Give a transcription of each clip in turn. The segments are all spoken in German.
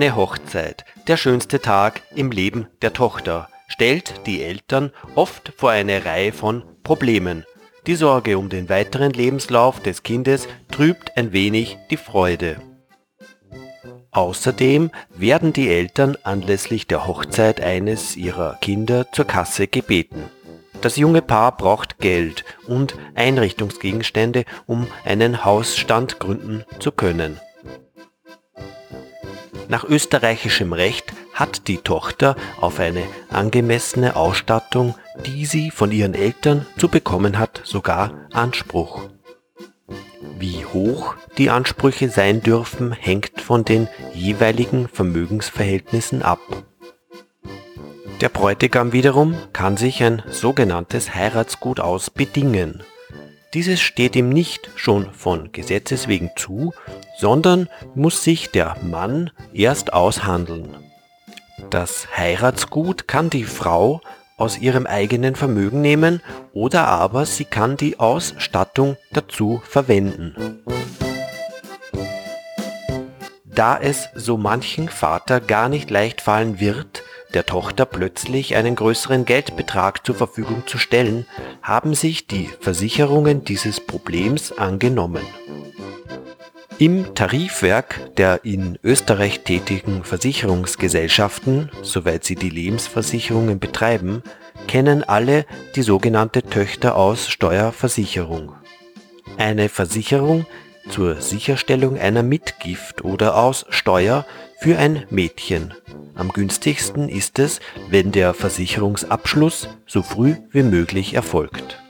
Eine Hochzeit, der schönste Tag im Leben der Tochter, stellt die Eltern oft vor eine Reihe von Problemen. Die Sorge um den weiteren Lebenslauf des Kindes trübt ein wenig die Freude. Außerdem werden die Eltern anlässlich der Hochzeit eines ihrer Kinder zur Kasse gebeten. Das junge Paar braucht Geld und Einrichtungsgegenstände, um einen Hausstand gründen zu können. Nach österreichischem Recht hat die Tochter auf eine angemessene Ausstattung, die sie von ihren Eltern zu bekommen hat, sogar Anspruch. Wie hoch die Ansprüche sein dürfen, hängt von den jeweiligen Vermögensverhältnissen ab. Der Bräutigam wiederum kann sich ein sogenanntes Heiratsgut ausbedingen. Dieses steht ihm nicht schon von Gesetzes wegen zu, sondern muss sich der Mann erst aushandeln. Das Heiratsgut kann die Frau aus ihrem eigenen Vermögen nehmen oder aber sie kann die Ausstattung dazu verwenden. Da es so manchen Vater gar nicht leicht fallen wird, der Tochter plötzlich einen größeren Geldbetrag zur Verfügung zu stellen, haben sich die Versicherungen dieses Problems angenommen. Im Tarifwerk der in Österreich tätigen Versicherungsgesellschaften, soweit sie die Lebensversicherungen betreiben, kennen alle die sogenannte Töchteraussteuerversicherung. Eine Versicherung zur Sicherstellung einer Mitgift oder Aussteuer für ein Mädchen am günstigsten ist es, wenn der Versicherungsabschluss so früh wie möglich erfolgt.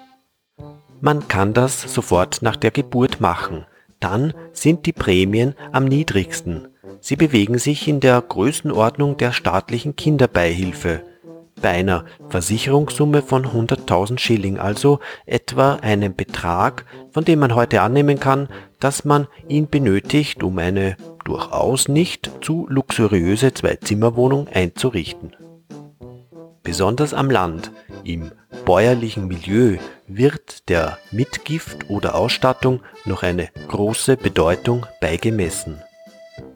Man kann das sofort nach der Geburt machen, dann sind die Prämien am niedrigsten. Sie bewegen sich in der Größenordnung der staatlichen Kinderbeihilfe. Bei einer Versicherungssumme von 100.000 Schilling, also etwa einem Betrag, von dem man heute annehmen kann, dass man ihn benötigt, um eine durchaus nicht zu luxuriöse Zwei-Zimmer-Wohnung einzurichten. Besonders am Land, im bäuerlichen Milieu, wird der Mitgift oder Ausstattung noch eine große Bedeutung beigemessen.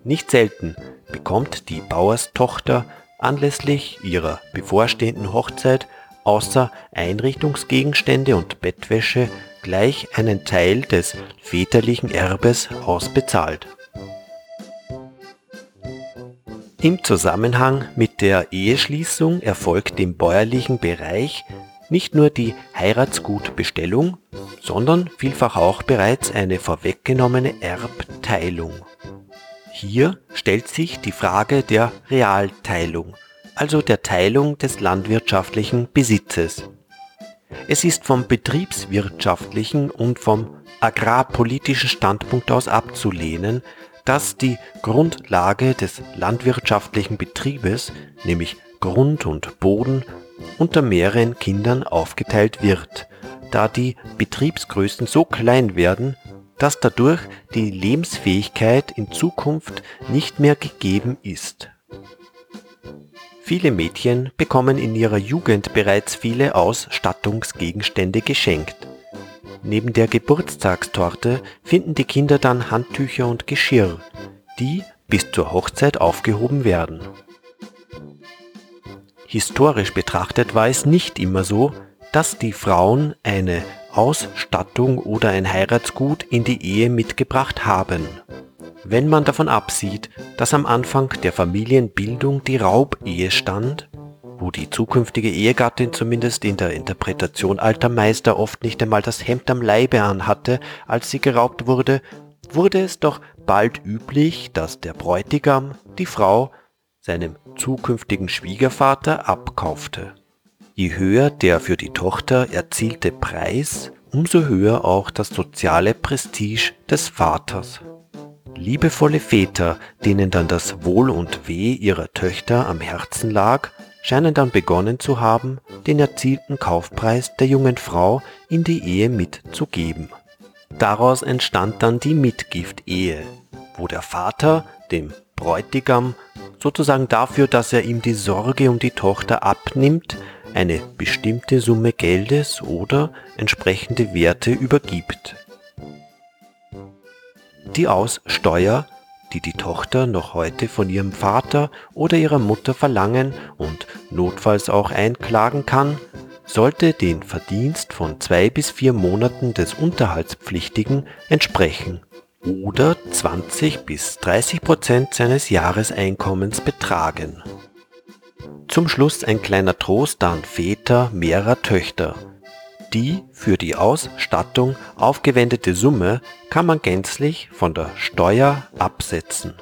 Nicht selten bekommt die Bauerstochter anlässlich ihrer bevorstehenden Hochzeit außer Einrichtungsgegenstände und Bettwäsche gleich einen Teil des väterlichen Erbes ausbezahlt im Zusammenhang mit der Eheschließung erfolgt im bäuerlichen Bereich nicht nur die Heiratsgutbestellung, sondern vielfach auch bereits eine vorweggenommene Erbteilung. Hier stellt sich die Frage der Realteilung, also der Teilung des landwirtschaftlichen Besitzes. Es ist vom betriebswirtschaftlichen und vom agrarpolitischen Standpunkt aus abzulehnen, dass die Grundlage des landwirtschaftlichen Betriebes, nämlich Grund und Boden, unter mehreren Kindern aufgeteilt wird, da die Betriebsgrößen so klein werden, dass dadurch die Lebensfähigkeit in Zukunft nicht mehr gegeben ist. Viele Mädchen bekommen in ihrer Jugend bereits viele Ausstattungsgegenstände geschenkt Neben der Geburtstagstorte finden die Kinder dann Handtücher und Geschirr, die bis zur Hochzeit aufgehoben werden. Historisch betrachtet war es nicht immer so, dass die Frauen eine Ausstattung oder ein Heiratsgut in die Ehe mitgebracht haben. Wenn man davon absieht, dass am Anfang der Familienbildung die Raubehe stand, wo die zukünftige Ehegattin zumindest in der Interpretation alter Meister oft nicht einmal das Hemd am Leibe anhatte, als sie geraubt wurde, wurde es doch bald üblich, dass der Bräutigam die Frau seinem zukünftigen Schwiegervater abkaufte. Je höher der für die Tochter erzielte Preis, umso höher auch das soziale Prestige des Vaters. Liebevolle Väter, denen dann das Wohl und Weh ihrer Töchter am Herzen lag, scheinen dann begonnen zu haben, den erzielten Kaufpreis der jungen Frau in die Ehe mitzugeben. Daraus entstand dann die Mitgift-Ehe, wo der Vater dem Bräutigam sozusagen dafür, dass er ihm die Sorge um die Tochter abnimmt, eine bestimmte Summe Geldes oder entsprechende Werte übergibt. Die Aussteuer, die die Tochter noch heute von ihrem Vater oder ihrer Mutter verlangen und notfalls auch einklagen kann, sollte den Verdienst von zwei bis vier Monaten des Unterhaltspflichtigen entsprechen oder 20 bis 30 Prozent seines Jahreseinkommens betragen. Zum Schluss ein kleiner Trost an Väter mehrerer Töchter. Die für die Ausstattung aufgewendete Summe kann man gänzlich von der Steuer absetzen.